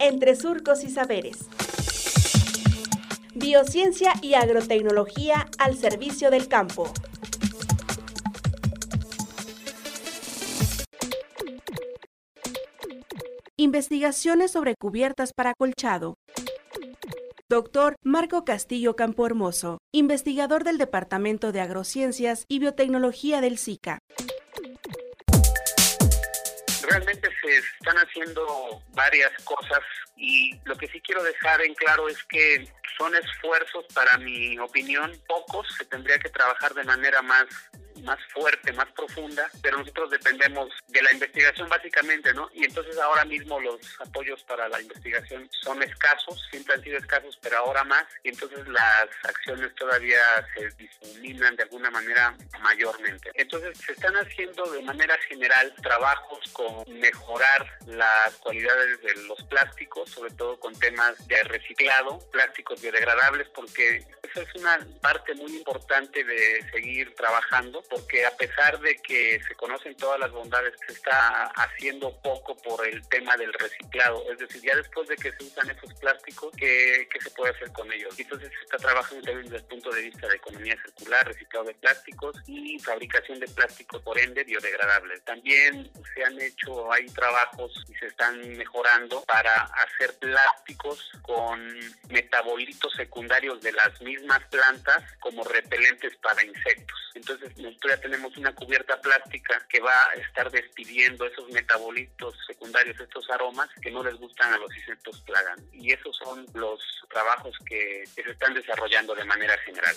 entre surcos y saberes. Biociencia y agrotecnología al servicio del campo. Investigaciones sobre cubiertas para colchado. Doctor Marco Castillo Campo Hermoso, investigador del Departamento de Agrociencias y Biotecnología del SICA. Realmente se están haciendo varias cosas y lo que sí quiero dejar en claro es que son esfuerzos, para mi opinión, pocos, se tendría que trabajar de manera más más fuerte, más profunda, pero nosotros dependemos de la investigación básicamente, ¿no? Y entonces ahora mismo los apoyos para la investigación son escasos, siempre han sido escasos, pero ahora más, y entonces las acciones todavía se difuminan de alguna manera mayormente. Entonces se están haciendo de manera general trabajos con mejorar las cualidades de los plásticos, sobre todo con temas de reciclado, plásticos biodegradables, porque esa es una parte muy importante de seguir trabajando porque a pesar de que se conocen todas las bondades, se está haciendo poco por el tema del reciclado. Es decir, ya después de que se usan esos plásticos, ¿qué, qué se puede hacer con ellos? Entonces se está trabajando también desde el punto de vista de economía circular, reciclado de plásticos y fabricación de plásticos, por ende, biodegradables. También se han hecho, hay trabajos y se están mejorando para hacer plásticos con metabolitos secundarios de las mismas plantas como repelentes para insectos. Entonces, nosotros ya tenemos una cubierta plástica que va a estar despidiendo esos metabolitos secundarios, estos aromas que no les gustan a los insectos plagan. Y esos son los trabajos que se están desarrollando de manera general.